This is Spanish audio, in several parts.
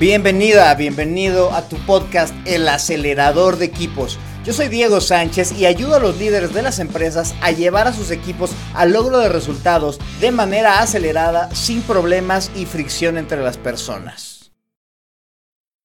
Bienvenida, bienvenido a tu podcast El acelerador de equipos. Yo soy Diego Sánchez y ayudo a los líderes de las empresas a llevar a sus equipos al logro de resultados de manera acelerada, sin problemas y fricción entre las personas.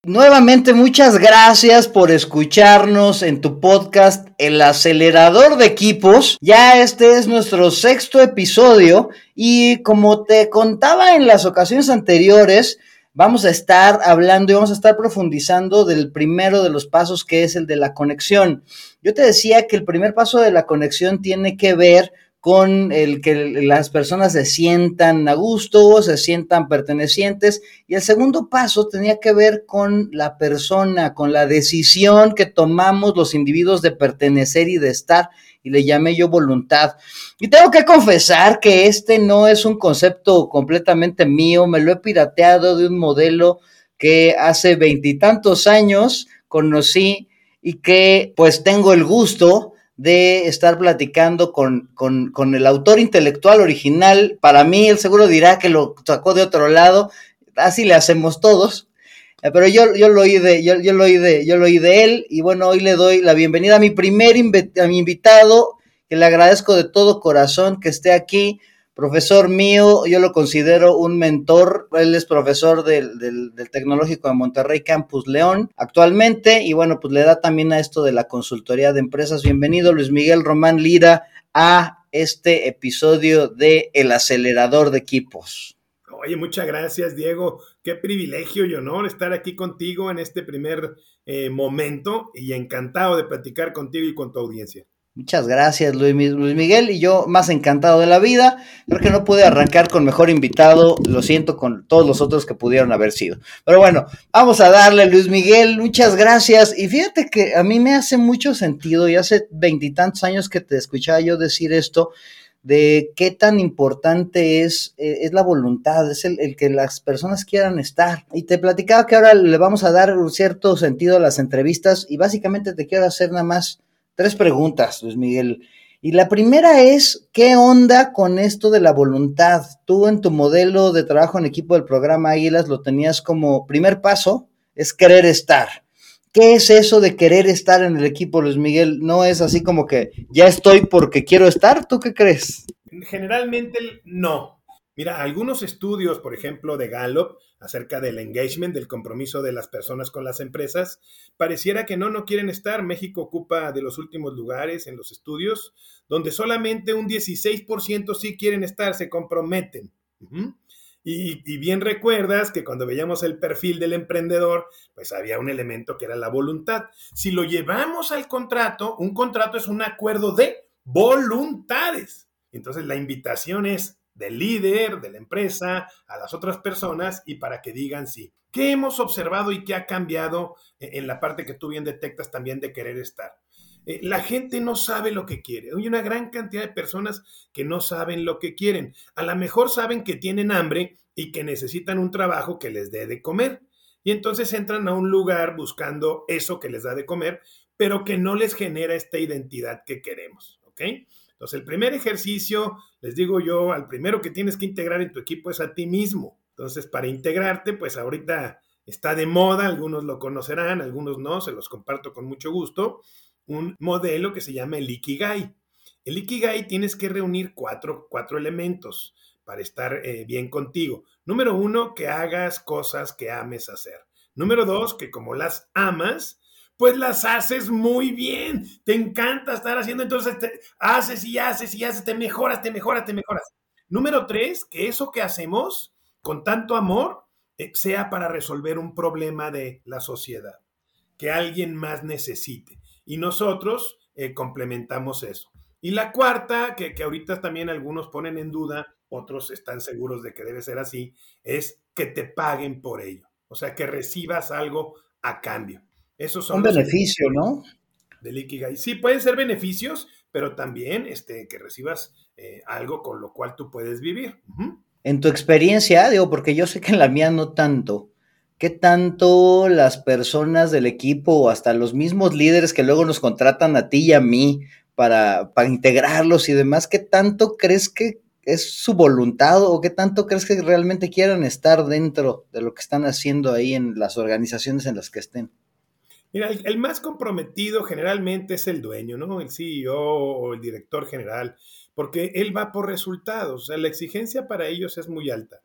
Nuevamente muchas gracias por escucharnos en tu podcast El acelerador de equipos. Ya este es nuestro sexto episodio y como te contaba en las ocasiones anteriores, vamos a estar hablando y vamos a estar profundizando del primero de los pasos que es el de la conexión. Yo te decía que el primer paso de la conexión tiene que ver con el que las personas se sientan a gusto, se sientan pertenecientes. Y el segundo paso tenía que ver con la persona, con la decisión que tomamos los individuos de pertenecer y de estar, y le llamé yo voluntad. Y tengo que confesar que este no es un concepto completamente mío, me lo he pirateado de un modelo que hace veintitantos años conocí y que pues tengo el gusto de estar platicando con, con, el autor intelectual original. Para mí, él seguro dirá que lo sacó de otro lado, así le hacemos todos. Eh, pero yo, yo lo oí de, yo, yo, lo oí de, yo lo oí de él, y bueno, hoy le doy la bienvenida a mi primer a mi invitado, que le agradezco de todo corazón que esté aquí profesor mío, yo lo considero un mentor, él es profesor del, Tecnológico de Monterrey Campus León actualmente y bueno, pues le da también a esto de la consultoría de empresas. Bienvenido Luis Miguel Román Lira a este episodio de El acelerador de equipos. Oye, muchas gracias Diego, qué privilegio y honor estar aquí contigo en este primer eh, momento y encantado de platicar contigo y con tu audiencia. Muchas gracias, Luis, Miguel. Y yo más encantado de la vida. Creo que no pude arrancar con mejor invitado. Lo siento con todos los otros que pudieron haber sido. Pero bueno, vamos a darle, Luis Miguel. Muchas gracias. Y fíjate que a mí me hace mucho sentido, y hace veintitantos años que te escuchaba yo decir esto, de qué tan importante es, eh, es la voluntad, es el, el, que las personas quieran estar. Y te platicaba que ahora le vamos a dar un cierto sentido a las entrevistas y básicamente te quiero hacer nada más tres preguntas, Luis Miguel. Y la primera es, ¿qué onda con esto de la voluntad? Tú en tu modelo de trabajo en equipo del programa Águilas lo tenías como primer paso, es querer estar. ¿Qué es eso de querer estar en el equipo, Luis Miguel? No es así como que ya estoy porque quiero estar. ¿Tú qué crees? Generalmente no. Mira, algunos estudios, por ejemplo, de Gallup, acerca del engagement, del compromiso de las personas con las empresas, pareciera que no, no quieren estar. México ocupa de los últimos lugares en los estudios, donde solamente un 16% sí quieren estar, se comprometen. y, y, bien recuerdas que cuando veíamos el perfil del emprendedor, pues había un elemento que era la voluntad. Si lo llevamos al contrato, un contrato es un acuerdo de voluntades. Entonces la invitación es del líder, de la empresa, a las otras personas y para que digan sí. ¿Qué hemos observado y qué ha cambiado en la parte que tú bien detectas también de querer estar? Eh, la gente no sabe lo que quiere. Hay una gran cantidad de personas que no saben lo que quieren. A lo mejor saben que tienen hambre y que necesitan un trabajo que les dé de comer. Y entonces entran a un lugar buscando eso que les da de comer, pero que no les genera esta identidad que queremos. ¿Ok? Entonces, el primer ejercicio, les digo yo, al primero que tienes que integrar en tu equipo es a ti mismo. Entonces, para integrarte, pues ahorita está de moda, algunos lo conocerán, algunos no, se los comparto con mucho gusto, un modelo que se llama el Ikigai. El Ikigai tienes que reunir cuatro, cuatro elementos para estar eh, bien contigo. Número uno, que hagas cosas que ames hacer. Número dos, que como las amas, pues las haces muy bien. Te encanta estar haciendo, entonces te haces y haces y haces, te mejoras, te mejoras, te mejoras. Número tres, que eso que hacemos con tanto amor eh, sea para resolver un problema de la sociedad, que alguien más necesite. Y nosotros eh, complementamos eso. Y la cuarta, que, que ahorita también algunos ponen en duda, otros están seguros de que debe ser así, es que te paguen por ello. O sea, que recibas algo a cambio. Esos son un beneficio, ¿no? Del Ikigai. Sí, pueden ser beneficios, pero también este, que recibas eh, algo con lo cual tú puedes vivir. En tu experiencia, digo, porque yo sé que en la mía no tanto, ¿qué tanto las personas del equipo o hasta los mismos líderes que luego nos contratan a ti y a mí para, para integrarlos y demás, qué tanto crees que es su voluntad o qué tanto crees que realmente quieran estar dentro de lo que están haciendo ahí en las organizaciones en las que estén? Mira, el, más comprometido generalmente es el dueño, ¿no? El CEO o el director general, porque él va por resultados. O sea, la exigencia para ellos es muy alta.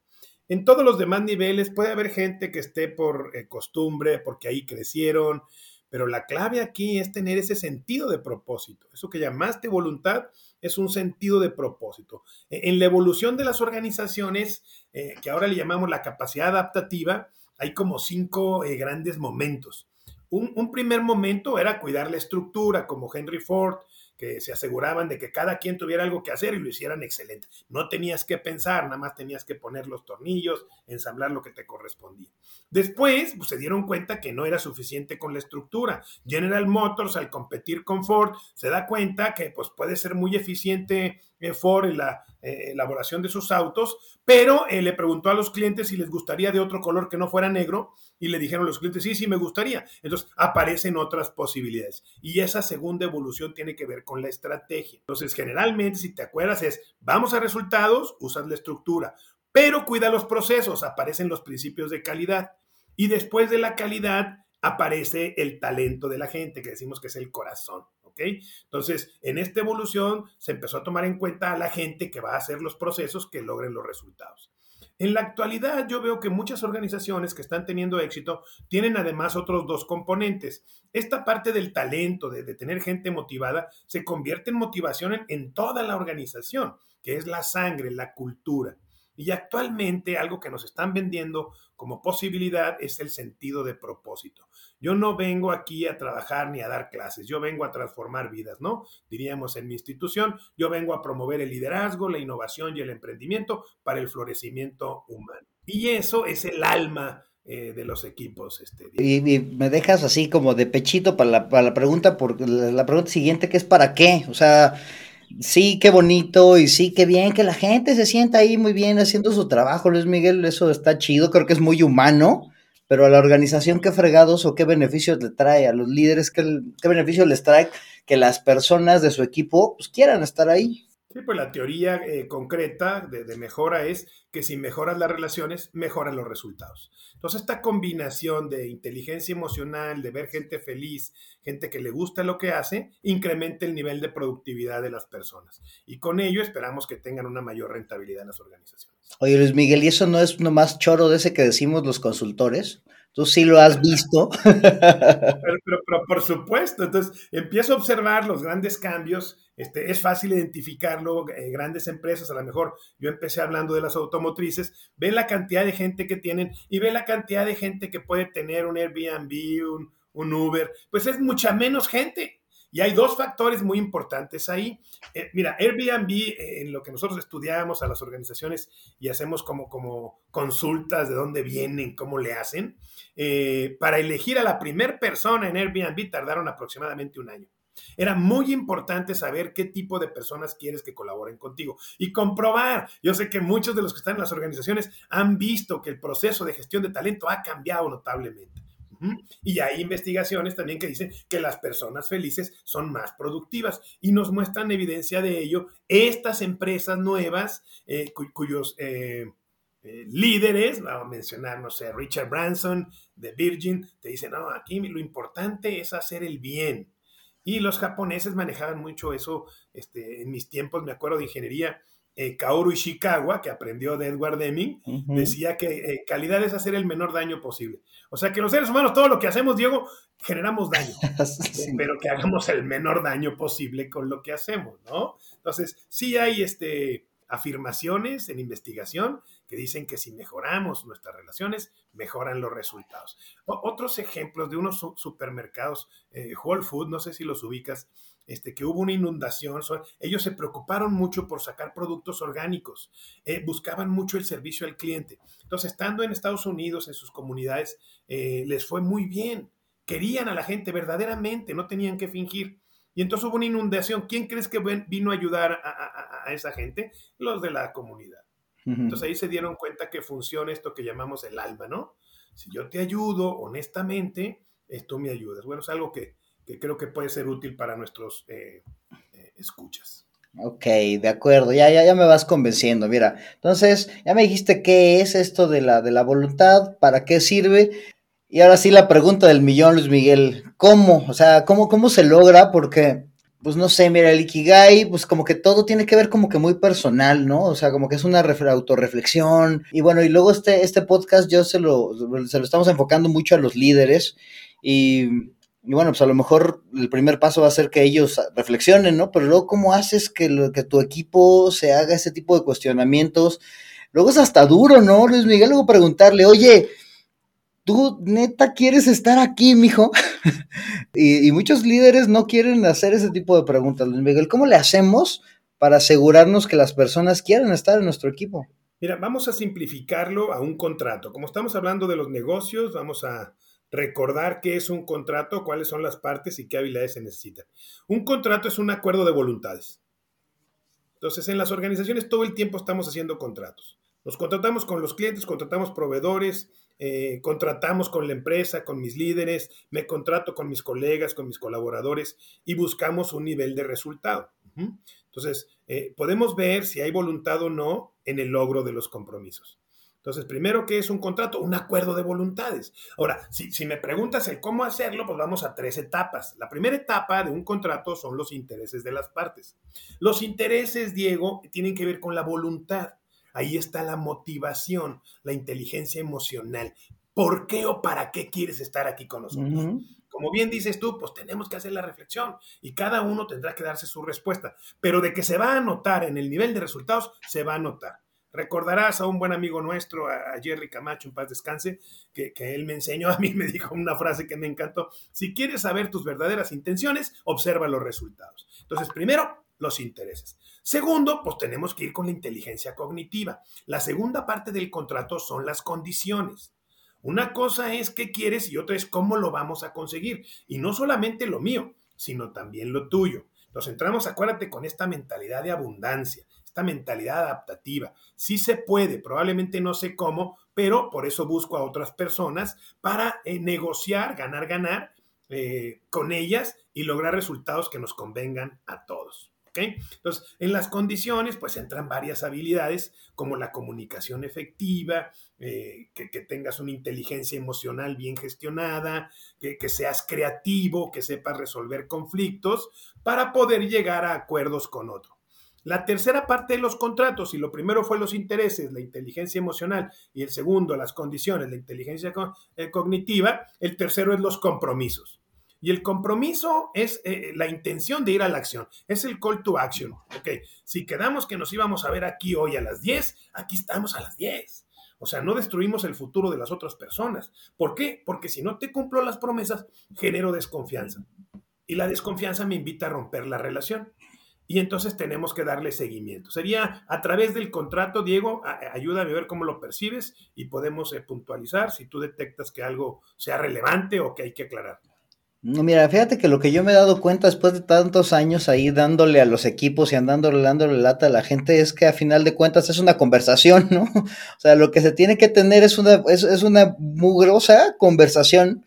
En todos los demás niveles puede haber gente que esté por eh, costumbre, porque ahí crecieron, pero la clave aquí es tener ese sentido de propósito. Eso que llamaste voluntad es un sentido de propósito. E, en la evolución de las organizaciones, eh, que ahora le llamamos la capacidad adaptativa, hay como cinco eh, grandes momentos. Un, primer momento era cuidar la estructura, como Henry Ford, que se aseguraban de que cada quien tuviera algo que hacer y lo hicieran excelente. No tenías que pensar, nada más tenías que poner los tornillos, ensamblar lo que te correspondía. Después pues, se dieron cuenta que no era suficiente con la estructura. General Motors, al competir con Ford, se da cuenta que pues, puede ser muy eficiente eh, Ford en la eh, elaboración de sus autos, pero eh, le preguntó a los clientes si les gustaría de otro color que no fuera negro y le dijeron los clientes, sí, sí, me gustaría. Entonces aparecen otras posibilidades. Y esa segunda evolución tiene que ver con la estrategia. Entonces, generalmente, si te acuerdas, es, vamos a resultados, usas la estructura, pero cuida los procesos, aparecen los principios de calidad. Y después de la calidad aparece el talento de la gente, que decimos que es el corazón. Entonces, en esta evolución se empezó a tomar en cuenta a la gente que va a hacer los procesos que logren los resultados. En la actualidad yo veo que muchas organizaciones que están teniendo éxito tienen además otros dos componentes. Esta parte del talento, de, tener gente motivada, se convierte en motivación en toda la organización, que es la sangre, la cultura. Y actualmente algo que nos están vendiendo como posibilidad es el sentido de propósito. Yo no vengo aquí a trabajar ni a dar clases, yo vengo a transformar vidas, ¿no? Diríamos en mi institución, yo vengo a promover el liderazgo, la innovación y el emprendimiento para el florecimiento humano. Y eso es el alma eh, de los equipos. Este, y, me dejas así como de pechito para la, para la pregunta, por, la pregunta siguiente, que es para qué? O sea, sí, qué bonito y sí, qué bien que la gente se sienta ahí muy bien haciendo su trabajo, Luis Miguel, eso está chido, creo que es muy humano, pero a la organización qué fregados o qué beneficios le trae, a los líderes qué, qué beneficios les trae que las personas de su equipo pues, quieran estar ahí. Sí, pues la teoría eh, concreta de, mejora es que si mejoras las relaciones, mejoran los resultados. Entonces, esta combinación de inteligencia emocional, de ver gente feliz, gente que le gusta lo que hace, incrementa el nivel de productividad de las personas. Y con ello esperamos que tengan una mayor rentabilidad en las organizaciones. Oye, Luis Miguel, ¿y eso no es nomás choro de ese que decimos los consultores? Tú sí lo has visto. pero, por supuesto, entonces empiezo a observar los grandes cambios este, es fácil identificarlo, eh, grandes empresas, a lo mejor yo empecé hablando de las automotrices, ve la cantidad de gente que tienen y ve la cantidad de gente que puede tener un Airbnb, un Uber, pues es mucha menos gente. Y hay dos factores muy importantes ahí. Eh, mira, Airbnb, eh, en lo que nosotros estudiamos a las organizaciones y hacemos como, como consultas de dónde vienen, cómo le hacen, para elegir a la primera persona en Airbnb tardaron aproximadamente un año. Era muy importante saber qué tipo de personas quieres que colaboren contigo y comprobar. Yo sé que muchos de los que están en las organizaciones han visto que el proceso de gestión de talento ha cambiado notablemente. Y hay investigaciones también que dicen que las personas felices son más productivas y nos muestran evidencia de ello estas empresas nuevas eh, cuyos eh, eh, líderes, vamos a mencionar, no sé, Richard Branson de Virgin, te dicen, no, aquí lo importante es hacer el bien. Y los japoneses manejaban mucho eso. Este, en mis tiempos, me acuerdo de ingeniería, eh, Kaoru Ishikawa, que aprendió de Edward Deming, decía que eh, calidad es hacer el menor daño posible. O sea, que los seres humanos, todo lo que hacemos, Diego, generamos daño, pero que hagamos el menor daño posible con lo que hacemos, ¿no? Entonces, sí hay este, afirmaciones en investigación que dicen que si mejoramos nuestras relaciones, mejoran los resultados. otros ejemplos de unos supermercados, eh, Whole Food, no sé si los ubicas, este, que hubo una inundación, ellos se preocuparon mucho por sacar productos orgánicos, eh, buscaban mucho el servicio al cliente. Entonces, estando en Estados Unidos, en sus comunidades, eh, les fue muy bien. Querían a la gente verdaderamente, no tenían que fingir. Y entonces hubo una inundación. ¿Quién crees que vino a ayudar a esa gente? Los de la comunidad. Entonces ahí se dieron cuenta que funciona esto que llamamos el alma, ¿no? Si yo te ayudo honestamente, tú me ayudas. Bueno, es algo que, creo que puede ser útil para nuestros eh, eh, escuchas. Ok, de acuerdo, ya, ya, ya me vas convenciendo. Mira, entonces ya me dijiste qué es esto de la, de la voluntad, para qué sirve. Y ahora sí la pregunta del millón, Luis Miguel, ¿cómo? O sea, ¿cómo, cómo se logra? Porque, pues no sé, mira, el Ikigai, pues como que todo tiene que ver como que muy personal, ¿no? O sea, como que es una autorreflexión. Y bueno, y luego este, este podcast yo se lo, se lo estamos enfocando mucho a los líderes. Y y bueno, pues a lo mejor el primer paso va a ser que ellos reflexionen, ¿no? Pero luego, ¿cómo haces que, lo, que tu equipo se haga ese tipo de cuestionamientos? Luego es hasta duro, ¿no, Luis Miguel? Luego preguntarle, oye, ¿tú neta quieres estar aquí, mijo? y, y muchos líderes no quieren hacer ese tipo de preguntas, Luis Miguel. ¿Cómo le hacemos para asegurarnos que las personas quieran estar en nuestro equipo? Mira, vamos a simplificarlo a un contrato. Como estamos hablando de los negocios, vamos a recordar qué es un contrato, cuáles son las partes y qué habilidades se necesitan. Un contrato es un acuerdo de voluntades. Entonces, en las organizaciones todo el tiempo estamos haciendo contratos. Nos contratamos con los clientes, contratamos proveedores, eh, contratamos con la empresa, con mis líderes, me contrato con mis colegas, con mis colaboradores y buscamos un nivel de resultado. Entonces, eh, podemos ver si hay voluntad o no en el logro de los compromisos. Entonces, primero, ¿qué es un contrato? Un acuerdo de voluntades. Ahora, si, si, me preguntas el cómo hacerlo, pues vamos a tres etapas. La primera etapa de un contrato son los intereses de las partes. Los intereses, Diego, tienen que ver con la voluntad. Ahí está la motivación, la inteligencia emocional. ¿Por qué o para qué quieres estar aquí con nosotros? Como bien dices tú, pues tenemos que hacer la reflexión y cada uno tendrá que darse su respuesta. Pero de que se va a notar en el nivel de resultados, se va a notar. Recordarás a un buen amigo nuestro, a Jerry Camacho, en paz descanse, que, él me enseñó a mí, me dijo una frase que me encantó. Si quieres saber tus verdaderas intenciones, observa los resultados. Entonces, primero, los intereses. Segundo, pues tenemos que ir con la inteligencia cognitiva. La segunda parte del contrato son las condiciones. Una cosa es qué quieres y otra es cómo lo vamos a conseguir. Y no solamente lo mío, sino también lo tuyo. Nos entramos, acuérdate, con esta mentalidad de abundancia esta mentalidad adaptativa. Sí se puede, probablemente no sé cómo, pero por eso busco a otras personas para eh, negociar, ganar, ganar eh, con ellas y lograr resultados que nos convengan a todos. Entonces, en las condiciones, pues entran varias habilidades como la comunicación efectiva, eh, que, tengas una inteligencia emocional bien gestionada, que, que seas creativo, que sepas resolver conflictos para poder llegar a acuerdos con otro. La tercera parte de los contratos, y lo primero fue los intereses, la inteligencia emocional, y el segundo, las condiciones, la inteligencia eh, cognitiva, el tercero es los compromisos. Y el compromiso es eh, la intención de ir a la acción, es el call to action. Ok, si quedamos que nos íbamos a ver aquí hoy a las 10, aquí estamos a las 10. O sea, no destruimos el futuro de las otras personas. ¿Por qué? Porque si no te cumplo las promesas, genero desconfianza. Y la desconfianza me invita a romper la relación y entonces tenemos que darle seguimiento. Sería a través del contrato, Diego, ayúdame a ver cómo lo percibes y podemos eh, puntualizar si tú detectas que algo sea relevante o que hay que aclarar. Mira, fíjate que lo que yo me he dado cuenta después de tantos años ahí dándole a los equipos y andándole, dándole lata a la gente es que a final de cuentas es una conversación, ¿no? O sea, lo que se tiene que tener es una, es, es una mugrosa conversación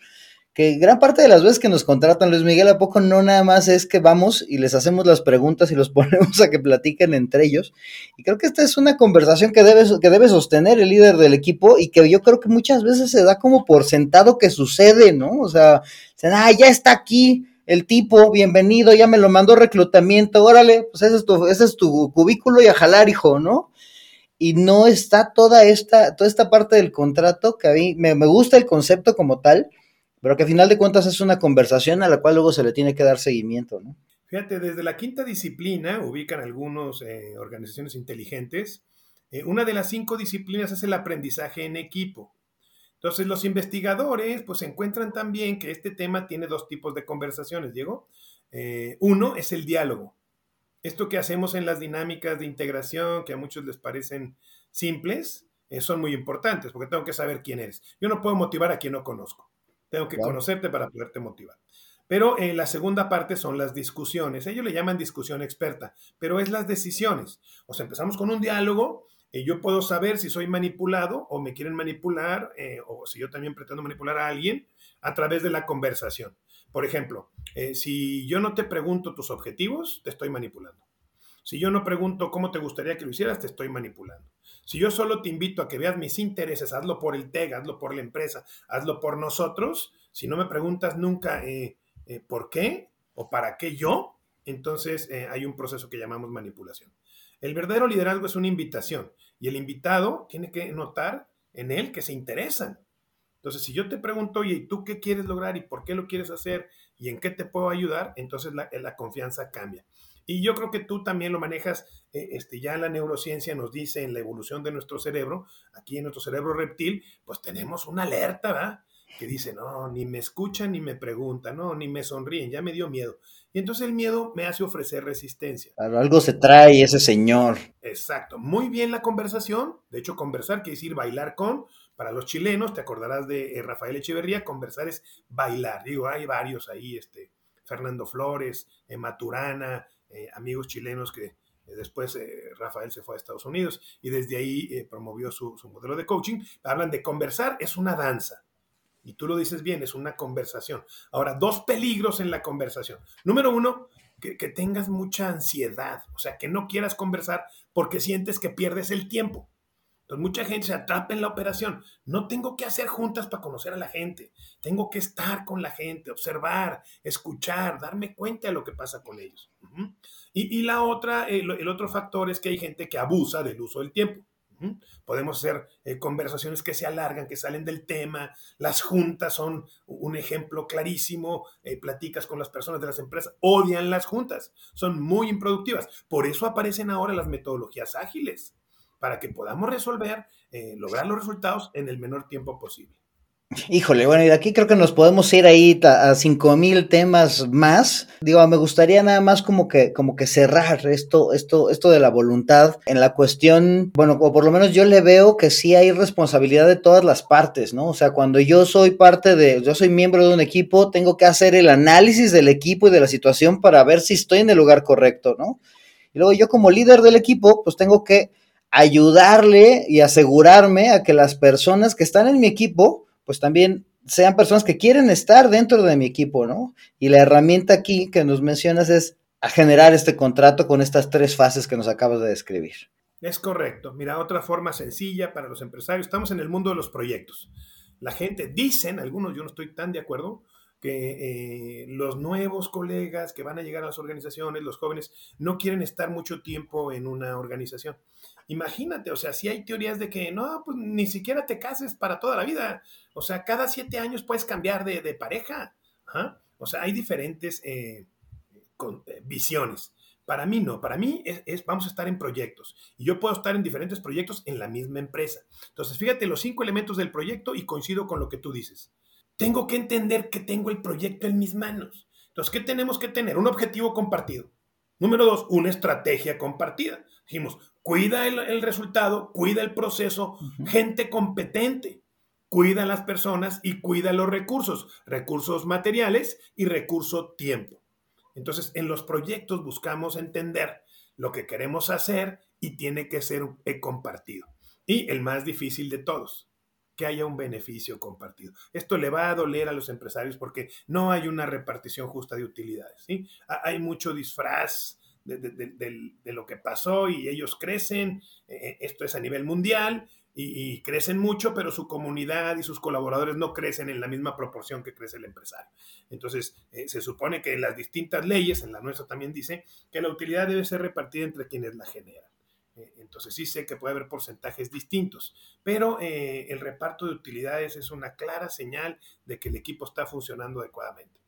que gran parte de las veces que nos contratan, Luis Miguel, ¿a poco no nada más es que vamos y les hacemos las preguntas y los ponemos a que platiquen entre ellos? Y creo que esta es una conversación que debe, que debe sostener el líder del equipo y que yo creo que muchas veces se da como por sentado que sucede, ¿no? O sea, ah, ya está aquí el tipo, bienvenido, ya me lo mandó reclutamiento, órale, pues ese es tu, ese es tu cubículo y a jalar, hijo, ¿no? Y no está toda esta, toda esta parte del contrato que a mí me, me gusta el concepto como tal, pero que a final de cuentas es una conversación a la cual luego se le tiene que dar seguimiento, ¿no? Fíjate, desde la quinta disciplina ubican algunas eh, organizaciones inteligentes. Eh, una de las cinco disciplinas es el aprendizaje en equipo. Entonces, los investigadores pues encuentran también que este tema tiene dos tipos de conversaciones, Diego. Eh, uno es el diálogo. Esto que hacemos en las dinámicas de integración, que a muchos les parecen simples, son muy importantes, porque tengo que saber quién eres. Yo no puedo motivar a quien no conozco. Tengo que conocerte para poderte motivar. Pero en la segunda parte son las discusiones. Ellos le llaman discusión experta, pero es las decisiones. O sea, empezamos con un diálogo y yo puedo saber si soy manipulado o me quieren manipular eh, o si yo también pretendo manipular a alguien a través de la conversación. Por ejemplo, eh, si yo no te pregunto tus objetivos, te estoy manipulando. Si yo no pregunto cómo te gustaría que lo hicieras, te estoy manipulando. Si yo solo te invito a que veas mis intereses, hazlo por el TEG, hazlo por la empresa, hazlo por nosotros, si no me preguntas nunca eh, eh, por qué o para qué yo, entonces eh, hay un proceso que llamamos manipulación. El verdadero liderazgo es una invitación y el invitado tiene que notar en él que se interesan. Entonces, si yo te pregunto, oye, ¿y tú qué quieres lograr y por qué lo quieres hacer y en qué te puedo ayudar? Entonces la, la confianza cambia. Y yo creo que tú también lo manejas, eh, este, ya la neurociencia nos dice en la evolución de nuestro cerebro, aquí en nuestro cerebro reptil, pues tenemos una alerta, ¿verdad? Que dice, no, ni me escuchan ni me preguntan, no, ni me sonríen, ya me dio miedo. Y entonces el miedo me hace ofrecer resistencia. Claro, algo se trae ese señor. Exacto, muy bien la conversación, de hecho conversar quiere decir bailar con, para los chilenos, te acordarás de eh, Rafael Echeverría, conversar es bailar, digo, hay varios ahí, este, Fernando Flores, Maturana, eh, amigos chilenos que eh, después eh, Rafael se fue a Estados Unidos y desde ahí promovió su, modelo de coaching. Hablan de conversar, es una danza. Y tú lo dices bien, es una conversación. Ahora, dos peligros en la conversación. Número uno, que, que tengas mucha ansiedad, o sea, que no quieras conversar porque sientes que pierdes el tiempo. Mucha gente se atrapa en la operación. No tengo que hacer juntas para conocer a la gente. Tengo que estar con la gente, observar, escuchar, darme cuenta de lo que pasa con ellos. y, la otra, el, otro factor es que hay gente que abusa del uso del tiempo. Podemos hacer eh, conversaciones que se alargan, que salen del tema. Las juntas son un ejemplo clarísimo. Eh, platicas con las personas de las empresas, odian las juntas, son muy improductivas. Por eso aparecen ahora las metodologías ágiles para que podamos resolver, eh, lograr los resultados en el menor tiempo posible. Híjole, bueno, y aquí creo que nos podemos ir ahí a cinco mil temas más. Digo, me gustaría nada más como que, como que cerrar esto, esto, esto de la voluntad en la cuestión, bueno, o por lo menos yo le veo que sí hay responsabilidad de todas las partes, ¿no? O sea, cuando yo soy parte de, yo soy miembro de un equipo, tengo que hacer el análisis del equipo y de la situación para ver si estoy en el lugar correcto, ¿no? Y luego yo como líder del equipo, pues tengo que ayudarle y asegurarme a que las personas que están en mi equipo, pues también sean personas que quieren estar dentro de mi equipo, ¿no? Y la herramienta aquí que nos mencionas es generar este contrato con estas tres fases que nos acabas de describir. Es correcto. Mira, otra forma sencilla para los empresarios. Estamos en el mundo de los proyectos. La gente, dicen, algunos, yo no estoy tan de acuerdo, que eh, los nuevos colegas que van a llegar a las organizaciones, los jóvenes, no quieren estar mucho tiempo en una organización. Imagínate, o sea, si hay teorías de que no, pues ni siquiera te cases para toda la vida. O sea, cada siete años puedes cambiar de, pareja. O sea, hay diferentes eh, eh, visiones. Para mí no, para mí es, vamos a estar en proyectos y yo puedo estar en diferentes proyectos en la misma empresa. Entonces, fíjate los cinco elementos del proyecto y coincido con lo que tú dices tengo que entender que tengo el proyecto en mis manos. Entonces, ¿qué tenemos que tener? Un objetivo compartido. Número dos, una estrategia compartida. Dijimos, cuida el, resultado, cuida el proceso, gente competente, cuida a las personas y cuida los recursos, recursos materiales y recurso tiempo. Entonces, en los proyectos buscamos entender lo que queremos hacer y tiene que ser compartido. Y el más difícil de todos, que haya un beneficio compartido. Esto le va a doler a los empresarios porque no hay una repartición justa de utilidades. ¿sí? Hay mucho disfraz de, lo que pasó y ellos crecen, eh, eh, esto es a nivel mundial, y, crecen mucho, pero su comunidad y sus colaboradores no crecen en la misma proporción que crece el empresario. Entonces, eh, se supone que en las distintas leyes, en la nuestra también dice, que la utilidad debe ser repartida entre quienes la generan. Entonces sí sé que puede haber porcentajes distintos, pero el reparto de utilidades es una clara señal de que el equipo está funcionando adecuadamente.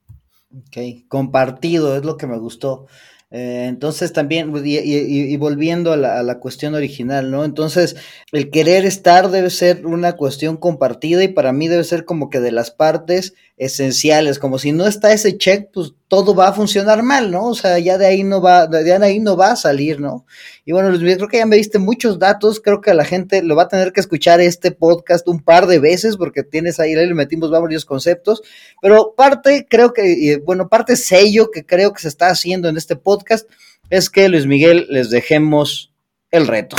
Ok, compartido, es lo que me gustó. Eh, entonces también, y, volviendo a la, a la, cuestión original, ¿no? Entonces, el querer estar debe ser una cuestión compartida y para mí debe ser como que de las partes esenciales, como si no está ese check, pues todo va a funcionar mal, ¿no? O sea, ya de ahí no va, de ahí no va a salir, ¿no? Y bueno, Luis creo que ya me diste muchos datos, creo que la gente lo va a tener que escuchar este podcast un par de veces porque tienes ahí, le metimos varios conceptos, pero parte, creo que, bueno, parte sello que creo que se está haciendo en este podcast es que Luis Miguel les dejemos el reto.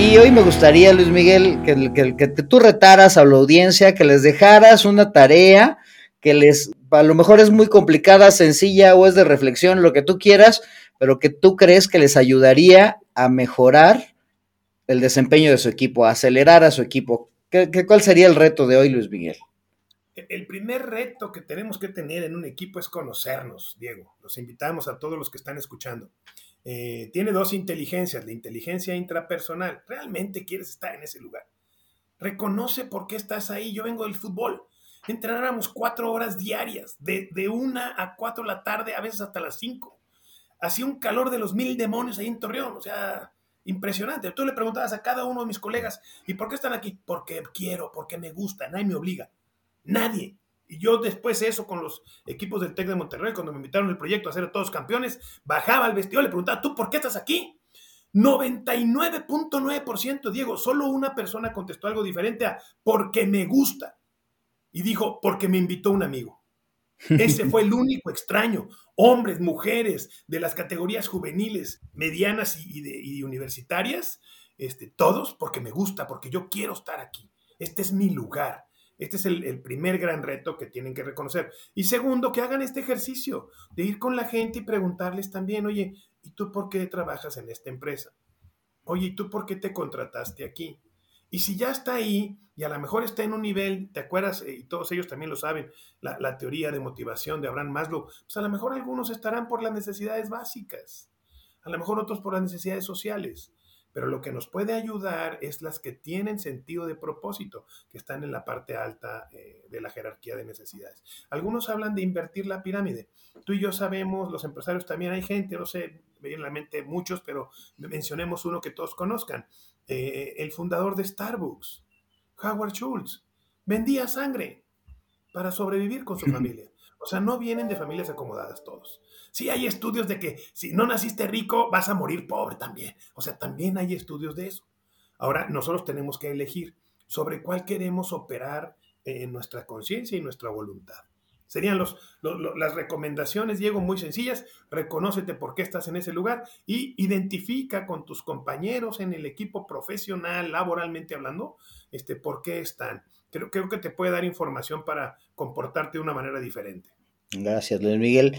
Y hoy me gustaría, Luis Miguel, que, que, que, tú retaras a la audiencia, que les dejaras una tarea, que les a lo mejor es muy complicada, sencilla o es de reflexión, lo que tú quieras, pero que tú crees que les ayudaría a mejorar el desempeño de su equipo, a acelerar a su equipo. ¿Qué, cuál sería el reto de hoy, Luis Miguel? El primer reto que tenemos que tener en un equipo es conocernos, Diego. Los invitamos a todos los que están escuchando. Eh, tiene dos inteligencias, la inteligencia intrapersonal. ¿Realmente quieres estar en ese lugar? Reconoce por qué estás ahí. Yo vengo del fútbol. Entrenáramos cuatro horas diarias, de, de una a cuatro de la tarde, a veces hasta las cinco. Hacía un calor de los mil demonios ahí en Torreón, o sea, impresionante. Tú le preguntabas a cada uno de mis colegas, ¿y por qué están aquí? Porque quiero, porque me gusta, nadie me obliga. Nadie. Y yo después eso con los equipos del TEC de Monterrey, cuando me invitaron el proyecto a ser todos campeones, bajaba al vestido y le preguntaba, ¿tú por qué estás aquí? 99.9%, Diego, solo una persona contestó algo diferente a porque me gusta. Y dijo, porque me invitó un amigo. Ese fue el único extraño. Hombres, mujeres, de las categorías juveniles, medianas y, universitarias, este, todos porque me gusta, porque yo quiero estar aquí. Este es mi lugar. Este es el, primer gran reto que tienen que reconocer. Y segundo, que hagan este ejercicio de ir con la gente y preguntarles también, oye, ¿y tú por qué trabajas en esta empresa? Oye, ¿y tú por qué te contrataste aquí? Y si ya está ahí y a lo mejor está en un nivel, ¿te acuerdas? Eh, y todos ellos también lo saben, la, la teoría de motivación de Abraham Maslow, pues a lo mejor algunos estarán por las necesidades básicas, a lo mejor otros por las necesidades sociales pero lo que nos puede ayudar es las que tienen sentido de propósito, que están en la parte alta eh, de la jerarquía de necesidades. Algunos hablan de invertir la pirámide. Tú y yo sabemos, los empresarios también hay gente, no sé, me a la mente muchos, pero mencionemos uno que todos conozcan. Eh, el fundador de Starbucks, Howard Schultz, vendía sangre para sobrevivir con su familia. O sea, no vienen de familias acomodadas todos. Sí hay estudios de que si no naciste rico vas a morir pobre también. O sea, también hay estudios de eso. Ahora, nosotros tenemos que elegir sobre cuál queremos operar en nuestra conciencia y nuestra voluntad. Serían los, las recomendaciones, Diego, muy sencillas. Reconócete por qué estás en ese lugar y identifica con tus compañeros en el equipo profesional, laboralmente hablando, este, por qué están. Creo, creo que te puede dar información para comportarte de una manera diferente. Gracias, Luis Miguel.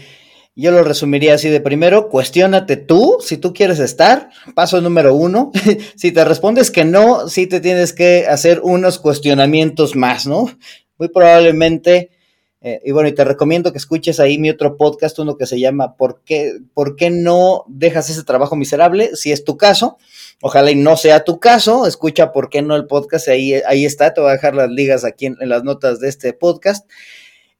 Yo lo resumiría así de primero, cuestiónate tú si tú quieres estar. Paso número uno. si te respondes que no, sí te tienes que hacer unos cuestionamientos más, ¿no? Muy probablemente, eh, y bueno, y te recomiendo que escuches ahí mi otro podcast, uno que se llama ¿Por qué, ¿Por qué no dejas ese trabajo miserable? Si es tu caso, ojalá y no sea tu caso, escucha ¿Por qué no el podcast? Ahí, ahí está, te voy a dejar las ligas aquí en las notas de este podcast.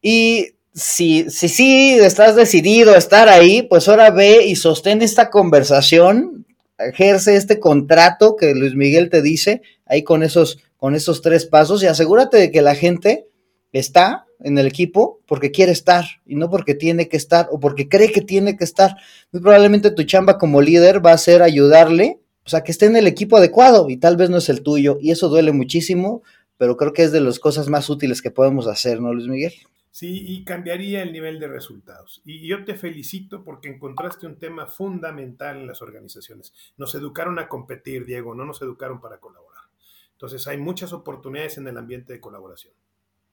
Y si, si sí estás decidido a estar ahí, pues ahora ve y sostén esta conversación, ejerce este contrato que Luis Miguel te dice ahí con esos, con esos tres pasos y asegúrate de que la gente está en el equipo porque quiere estar y no porque tiene que estar o porque cree que tiene que estar. Muy probablemente tu chamba como líder va a ser ayudarle o sea, que esté en el equipo adecuado y tal vez no es el tuyo y eso duele muchísimo, pero creo que es de las cosas más útiles que podemos hacer, ¿no, Luis Miguel? ¿sí? y cambiaría el nivel de resultados. Y yo te felicito porque encontraste un tema fundamental en las organizaciones. Nos educaron a competir, Diego, no nos educaron para colaborar. Entonces hay muchas oportunidades en el ambiente de colaboración.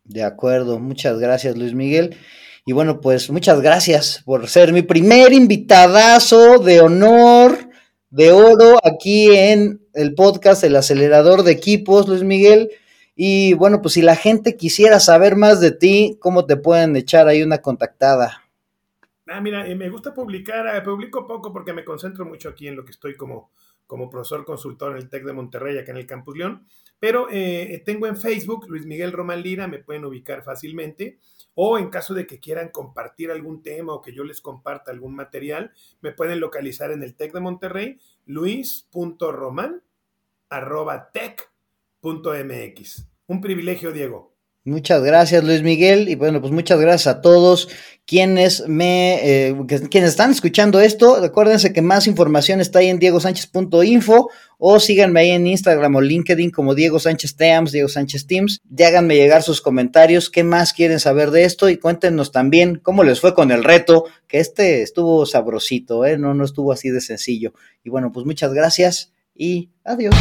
De acuerdo, muchas gracias Luis Miguel. Y bueno, pues muchas gracias por ser mi primer invitadazo de honor, de oro, aquí en el podcast El Acelerador de Equipos, Luis Miguel. Y bueno, pues si la gente quisiera saber más de ti, ¿cómo te pueden echar ahí una contactada? Ah, mira, eh, me gusta publicar, eh, publico poco porque me concentro mucho aquí en lo que estoy como, como profesor consultor en el TEC de Monterrey, acá en el Campus León. Pero eh, tengo en Facebook Luis Miguel Román Lira, me pueden ubicar fácilmente. O en caso de que quieran compartir algún tema o que yo les comparta algún material, me pueden localizar en el TEC de Monterrey, luis.roman arroba tech MX. Un privilegio, Diego. Muchas gracias, Luis Miguel. Y bueno, pues muchas gracias a todos quienes me eh, quienes están escuchando esto. Recuérdense que más información está ahí en diegosánchez.info o síganme ahí en Instagram o LinkedIn como Diego Sánchez Teams, Diego Sánchez Teams. Y háganme llegar sus comentarios, qué más quieren saber de esto y cuéntenos también cómo les fue con el reto, que este estuvo sabrosito, ¿eh? no, no estuvo así de sencillo. Y bueno, pues muchas gracias y adiós.